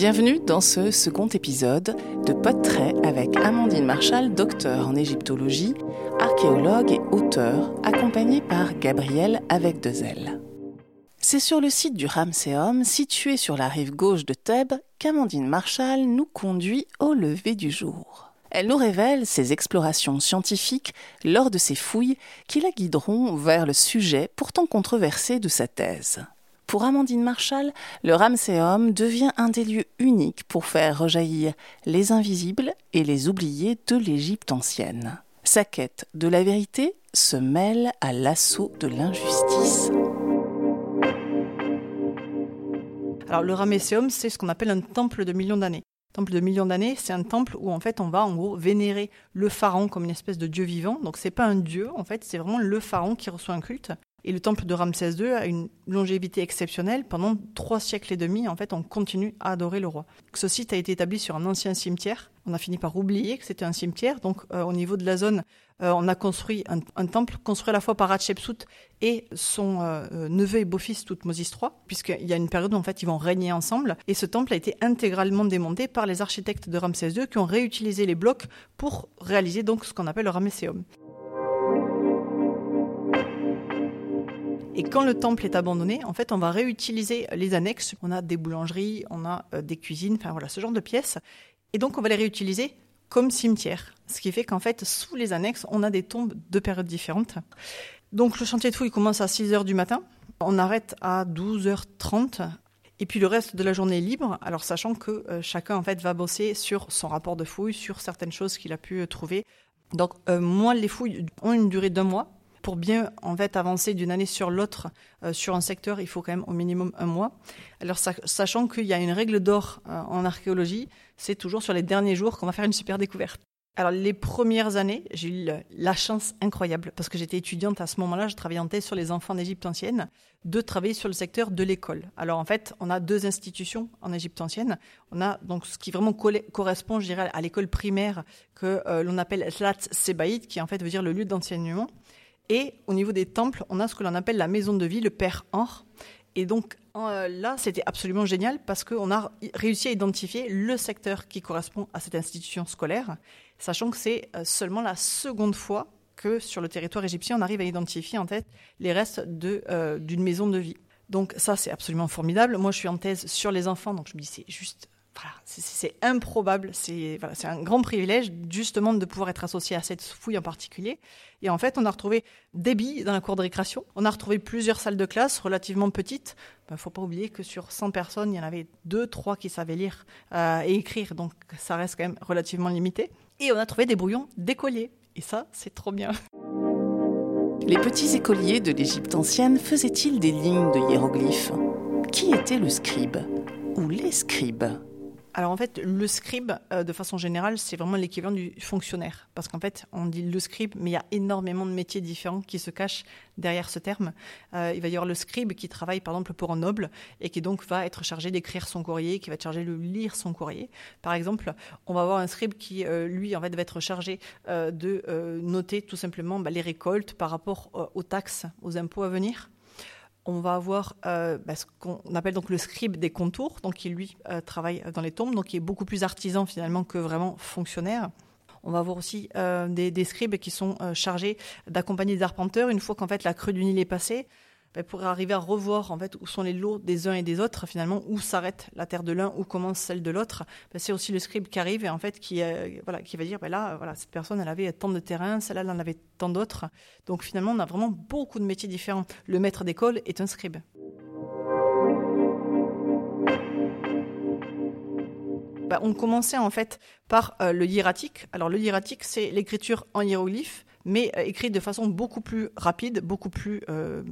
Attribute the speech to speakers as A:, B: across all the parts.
A: Bienvenue dans ce second épisode de Podtrait avec Amandine Marshall, docteur en égyptologie, archéologue et auteur, accompagnée par Gabriel avec deux ailes. C'est sur le site du Ramséum, situé sur la rive gauche de Thèbes, qu'Amandine Marshall nous conduit au lever du jour. Elle nous révèle ses explorations scientifiques lors de ses fouilles qui la guideront vers le sujet pourtant controversé de sa thèse. Pour Amandine Marshall, le Ramséum devient un des lieux uniques pour faire rejaillir les invisibles et les oubliés de l'Égypte ancienne. Sa quête de la vérité se mêle à l'assaut de l'injustice.
B: Alors le Ramesséum, c'est ce qu'on appelle un temple de millions d'années. Temple de millions d'années, c'est un temple où en fait on va en gros vénérer le pharaon comme une espèce de dieu vivant. Donc c'est pas un dieu, en fait, c'est vraiment le pharaon qui reçoit un culte. Et le temple de Ramsès II a une longévité exceptionnelle. Pendant trois siècles et demi, en fait, on continue à adorer le roi. Ce site a été établi sur un ancien cimetière. On a fini par oublier que c'était un cimetière. Donc, euh, au niveau de la zone, euh, on a construit un, temple construit à la fois par Hatshepsut et son euh, neveu et beau-fils Toutmosis III, puisqu'il y a une période où en fait ils vont régner ensemble. Et ce temple a été intégralement démonté par les architectes de Ramsès II qui ont réutilisé les blocs pour réaliser donc ce qu'on appelle le Ramesséum. Et quand le temple est abandonné, en fait, on va réutiliser les annexes. On a des boulangeries, on a euh, des cuisines, enfin voilà, ce genre de pièces. Et donc, on va les réutiliser comme cimetière. Ce qui fait qu'en fait, sous les annexes, on a des tombes de périodes différentes. Donc, le chantier de fouille commence à 6 h du matin. On arrête à 12h30. Et puis le reste de la journée est libre, alors sachant que euh, chacun en fait va bosser sur son rapport de fouille, sur certaines choses qu'il a pu euh, trouver. Donc moi, les fouilles ont une durée d'un mois, pour bien en fait avancer d'une année sur l'autre euh, sur un secteur, il faut quand même au minimum un mois. Alors sachant qu'il y a une règle d'or euh, en archéologie, c'est toujours sur les derniers jours qu'on va faire une super découverte. Alors les premières années, j'ai eu la chance incroyable parce que j'étais étudiante à ce moment-là, je travaillais en thèse sur les enfants d'Égypte ancienne, de travailler sur le secteur de l'école. Alors en fait, on a deux institutions en Égypte ancienne. On a donc ce qui vraiment correspond, je dirais, à l'école primaire que euh, l'on appelle Slat Sebaïd, qui en fait veut dire le lieu d'enseignement. Et au niveau des temples, on a ce que l'on appelle la maison de vie, le Père Or. Et donc euh, là, c'était absolument génial parce qu'on a réussi à identifier le secteur qui correspond à cette institution scolaire, sachant que c'est euh, seulement la seconde fois que sur le territoire égyptien, on arrive à identifier en tête les restes euh, d'une maison de vie. Donc ça, c'est absolument formidable. Moi, je suis en thèse sur les enfants, donc je me dis c'est juste c'est improbable, c'est un grand privilège justement de pouvoir être associé à cette fouille en particulier. Et en fait, on a retrouvé des billes dans la cour de récréation, on a retrouvé plusieurs salles de classe relativement petites. Il ben, ne faut pas oublier que sur 100 personnes, il y en avait deux, trois qui savaient lire euh, et écrire, donc ça reste quand même relativement limité. Et on a trouvé des brouillons d'écoliers, et ça, c'est trop bien.
A: Les petits écoliers de l'Égypte ancienne faisaient-ils des lignes de hiéroglyphes? Qui était le scribe? Ou les scribes?
B: Alors en fait, le scribe, euh, de façon générale, c'est vraiment l'équivalent du fonctionnaire. Parce qu'en fait, on dit le scribe, mais il y a énormément de métiers différents qui se cachent derrière ce terme. Euh, il va y avoir le scribe qui travaille par exemple pour un noble et qui donc va être chargé d'écrire son courrier, qui va être chargé de lire son courrier. Par exemple, on va avoir un scribe qui, euh, lui, va être chargé de noter tout simplement bah, les récoltes par rapport aux taxes, aux impôts à venir on va avoir euh, bah, ce qu'on appelle donc le scribe des contours, donc qui lui euh, travaille dans les tombes, donc qui est beaucoup plus artisan finalement que vraiment fonctionnaire. On va avoir aussi euh, des, scribes qui sont chargés d'accompagner des arpenteurs une fois qu'en fait la crue du Nil est passée. Ben, pour arriver à revoir en fait où sont les lots des uns et des autres finalement où s'arrête la terre de l'un où commence celle de l'autre. Ben, c'est aussi le scribe qui arrive et en fait qui euh, voilà qui va dire ben là voilà cette personne elle avait tant de terrain celle-là elle en avait tant d'autres. Donc finalement on a vraiment beaucoup de métiers différents. Le maître d'école est un scribe. On commençait en fait par euh, le hiératique. Alors le hiératique, c'est l'écriture en hiéroglyphe mais euh, écrit de façon beaucoup plus rapide, beaucoup plus euh,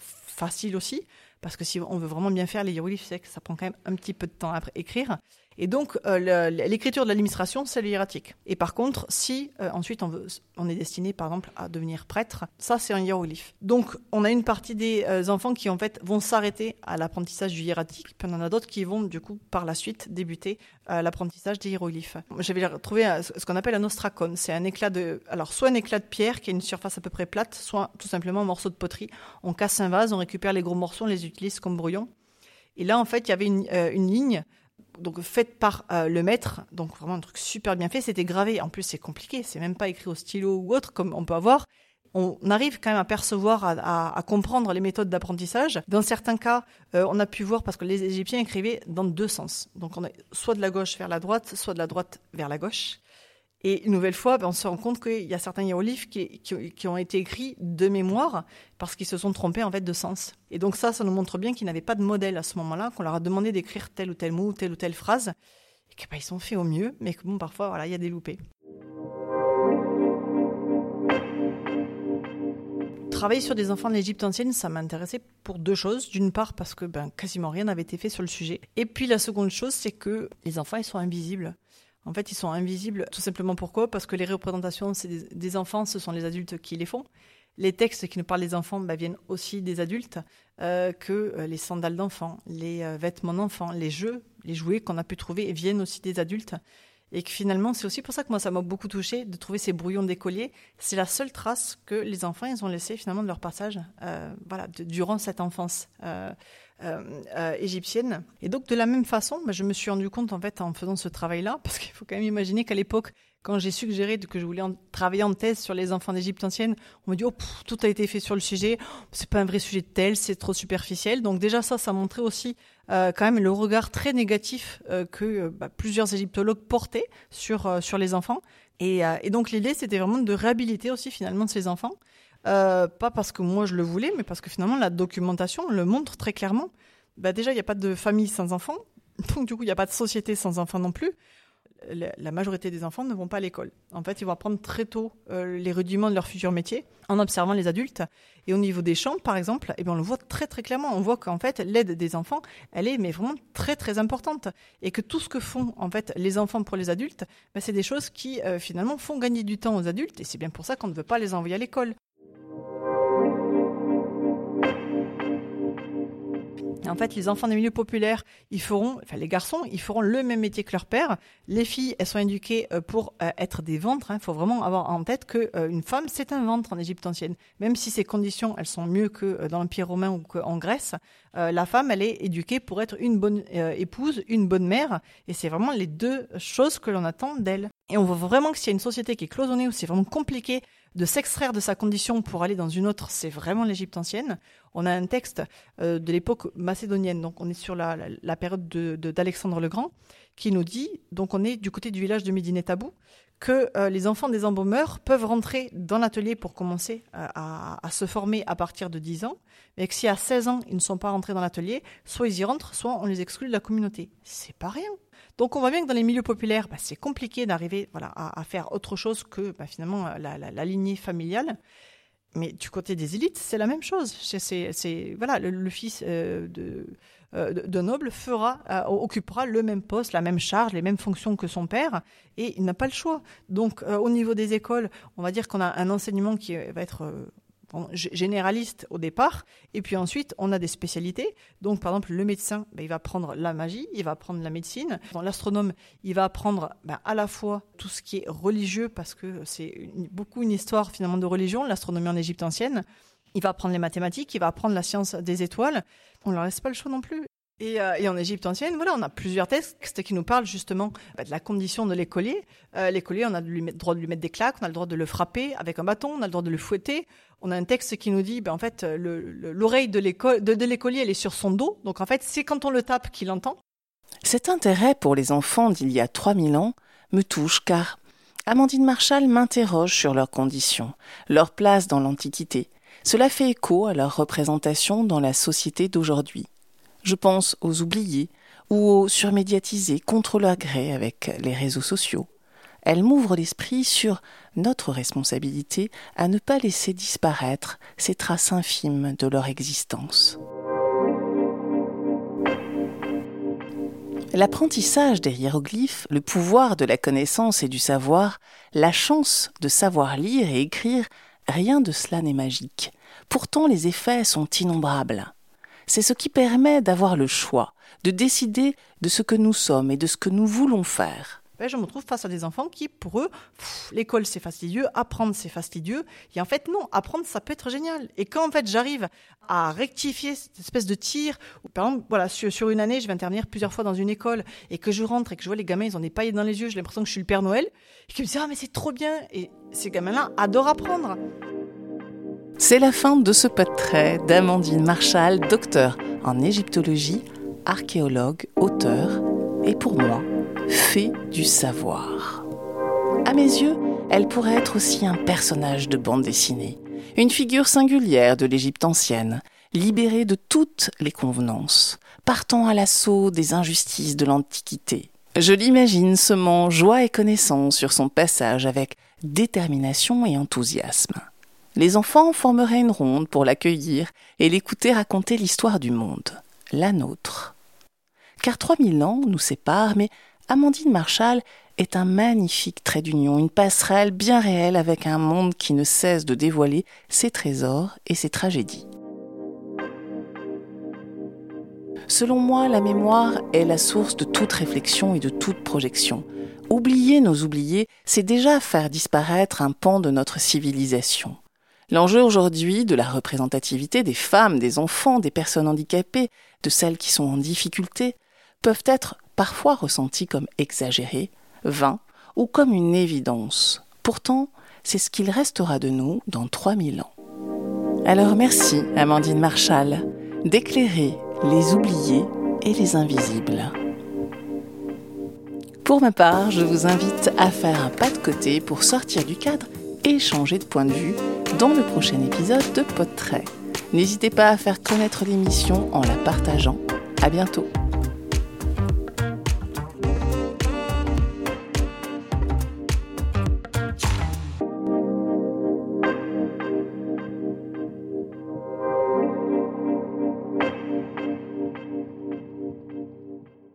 B: facile aussi, parce que si on veut vraiment bien faire les hiéroglyphes, c'est que ça prend quand même un petit peu de temps à écrire. Et donc, euh, l'écriture de l'administration, c'est le hiératique. Et par contre, si euh, ensuite on, est destiné, par exemple, à devenir prêtre, ça, c'est un hiéroglyphe. Donc, on a une partie des euh, enfants qui, en fait, vont s'arrêter à l'apprentissage du hiératique, puis on en a d'autres qui vont, du coup, par la suite, débuter l'apprentissage des hiéroglyphes. J'avais trouvé ce qu'on appelle un ostracone. C'est un éclat de... Alors, soit un éclat de pierre qui a une surface à peu près plate, soit tout simplement un morceau de poterie. On casse un vase, on récupère les gros morceaux, on les utilise comme brouillon. Et là, en fait, il y avait une ligne donc faite par euh, le maître, donc vraiment un truc super bien fait. C'était gravé. En plus, c'est compliqué. C'est même pas écrit au stylo ou autre comme on peut avoir. On arrive quand même à percevoir, à, comprendre les méthodes d'apprentissage. Dans certains cas, euh, on a pu voir parce que les Égyptiens écrivaient dans deux sens. Donc on est soit de la gauche vers la droite, soit de la droite vers la gauche. Et une nouvelle fois, ben, on se rend compte qu'il y a certains hiéroglyphes qui, ont été écrits de mémoire parce qu'ils se sont trompés en fait de sens. Et donc ça, ça nous montre bien qu'ils n'avaient pas de modèle à ce moment-là, qu'on leur a demandé d'écrire tel ou tel mot telle ou telle phrase, et qu'ils ben, sont faits au mieux, mais que bon, parfois, voilà, il y a des loupés. Travailler sur des enfants de l'Égypte ancienne, ça m'intéressait pour deux choses. D'une part, parce que ben, quasiment rien n'avait été fait sur le sujet. Et puis la seconde chose, c'est que les enfants, ils sont invisibles. En fait, ils sont invisibles tout simplement pourquoi? Parce que les représentations des, enfants, ce sont les adultes qui les font. Les textes qui nous parlent des enfants bah, viennent aussi des adultes, euh, que euh, les sandales d'enfants, les euh, vêtements d'enfants, les jeux, les jouets qu'on a pu trouver viennent aussi des adultes. Et que finalement, c'est aussi pour ça que moi, ça m'a beaucoup touché de trouver ces brouillons d'écoliers. C'est la seule trace que les enfants, ils ont laissé finalement de leur passage, voilà, durant cette enfance. Euh, euh, égyptienne. Et donc de la même façon, bah, je me suis rendu compte en fait en faisant ce travail-là, parce qu'il faut quand même imaginer qu'à l'époque, quand j'ai suggéré que je voulais travailler en thèse sur les enfants d'Égypte ancienne, on me dit oh tout a été fait sur le sujet, c'est pas un vrai sujet tel, c'est trop superficiel. Donc déjà ça, ça montrait aussi euh, quand même le regard très négatif que bah, plusieurs égyptologues portaient sur sur les enfants. Et, et donc l'idée c'était vraiment de réhabiliter aussi finalement ces enfants. Euh, pas parce que moi je le voulais, mais parce que finalement la documentation le montre très clairement. Bah déjà, il n'y a pas de famille sans enfants, donc du coup, il n'y a pas de société sans enfants non plus. La majorité des enfants ne vont pas à l'école. En fait, ils vont apprendre très tôt euh, les rudiments de leur futur métier en observant les adultes. Et au niveau des champs, par exemple, eh bien, on le voit très très clairement. On voit qu'en fait, l'aide des enfants, elle est mais vraiment très très importante. Et que tout ce que font en fait les enfants pour les adultes, bah, c'est des choses qui euh, finalement font gagner du temps aux adultes. Et c'est bien pour ça qu'on ne veut pas les envoyer à l'école. En fait, les enfants des milieux populaires, ils feront, enfin les garçons, ils feront le même métier que leur père. Les filles, elles sont éduquées euh, pour euh, être des ventres. Il hein. faut vraiment avoir en tête qu'une euh, femme, c'est un ventre en Égypte ancienne. Même si ces conditions, elles sont mieux que dans l'Empire romain ou qu'en Grèce, la femme, elle est éduquée pour être une bonne épouse, une bonne mère. Et c'est vraiment les deux choses que l'on attend d'elle. Et on voit vraiment que s'il y a une société qui est cloisonnée, où c'est vraiment compliqué de s'extraire de sa condition pour aller dans une autre, c'est vraiment l'Égypte ancienne. On a un texte euh, de l'époque macédonienne, donc on est sur la, période d'Alexandre le Grand, qui nous dit, donc on est du côté du village de Médine Tabou, que euh, les enfants des embaumeurs peuvent rentrer dans l'atelier pour commencer euh, à, se former à partir de 10 ans, mais que si à 16 ans ils ne sont pas rentrés dans l'atelier, soit ils y rentrent, soit on les exclut de la communauté. C'est pas rien. Donc on voit bien que dans les milieux populaires, bah, c'est compliqué d'arriver voilà, à, faire autre chose que bah, finalement la, lignée familiale. Mais du côté des élites, c'est la même chose. C'est, voilà, le, fils euh, euh, de, de, noble fera, euh, occupera le même poste, la même charge, les mêmes fonctions que son père, et il n'a pas le choix. Donc, au niveau des écoles, on va dire qu'on a un enseignement qui va être généraliste au départ, et puis ensuite on a des spécialités. Donc par exemple le médecin, ben, il va apprendre la magie, il va apprendre la médecine. L'astronome, il va apprendre ben, à la fois tout ce qui est religieux, parce que c'est beaucoup une histoire finalement de religion, l'astronomie en Égypte ancienne. Il va apprendre les mathématiques, il va apprendre la science des étoiles. On ne leur laisse pas le choix non plus. Euh, et, en Égypte ancienne, voilà, on a plusieurs textes qui nous parlent justement bah, de la condition de l'écolier. Euh, l'écolier, on a le droit de lui mettre des claques, on a le droit de le frapper avec un bâton, on a le droit de le fouetter. On a un texte qui nous dit, ben, en fait, l'oreille de l'écolier, elle est sur son dos. Donc en fait, c'est quand on le tape qu'il entend.
A: Cet intérêt pour les enfants d'il y a 3000 ans me touche car Amandine Marshall m'interroge sur leurs conditions, leur place dans l'Antiquité. Cela fait écho à leur représentation dans la société d'aujourd'hui. Je pense aux oubliés ou aux surmédiatisés contre leur gré avec les réseaux sociaux. Elle m'ouvre l'esprit sur notre responsabilité à ne pas laisser disparaître ces traces infimes de leur existence. L'apprentissage des hiéroglyphes, le pouvoir de la connaissance et du savoir, la chance de savoir lire et écrire, rien de cela n'est magique. Pourtant les effets sont innombrables c'est ce qui permet d'avoir le choix, de décider de ce que nous sommes et de ce que nous voulons faire.
B: Ben, je me trouve face à des enfants qui, pour eux, l'école c'est fastidieux, apprendre c'est fastidieux. Et en fait, non, apprendre ça peut être génial. Et quand en fait j'arrive à rectifier cette espèce de tir, par exemple, voilà, sur, une année, je vais intervenir plusieurs fois dans une école et que je rentre et que je vois les gamins, ils ont des paillettes dans les yeux, j'ai l'impression que je suis le Père Noël, et qu'ils me disent ah mais c'est trop bien. Et ces gamins-là adorent apprendre.
A: C'est la fin de ce portrait d'Amandine Marshall, docteur en égyptologie, archéologue, auteur et pour moi, fait du savoir. À mes yeux, elle pourrait être aussi un personnage de bande dessinée, une figure singulière de l'Égypte ancienne, libérée de toutes les convenances, partant à l'assaut des injustices de l'Antiquité. Je l'imagine semant joie et connaissance sur son passage avec détermination et enthousiasme. Les enfants formeraient une ronde pour l'accueillir et l'écouter raconter l'histoire du monde, la nôtre. Car 3000 ans nous séparent, mais Amandine Marshall est un magnifique trait d'union, une passerelle bien réelle avec un monde qui ne cesse de dévoiler ses trésors et ses tragédies. Selon moi, la mémoire est la source de toute réflexion et de toute projection. Oublier nos oubliés, c'est déjà faire disparaître un pan de notre civilisation. L'enjeu aujourd'hui de la représentativité des femmes, des enfants, des personnes handicapées, de celles qui sont en difficulté, peuvent être parfois ressentis comme exagérés, vains ou comme une évidence. Pourtant, c'est ce qu'il restera de nous dans 3000 ans. Alors merci, Amandine Marshall, d'éclairer les oubliés et les invisibles. Pour ma part, je vous invite à faire un pas de côté pour sortir du cadre et changer de point de vue dans le prochain épisode de Podtrait. N'hésitez pas à faire connaître l'émission en la partageant. À bientôt!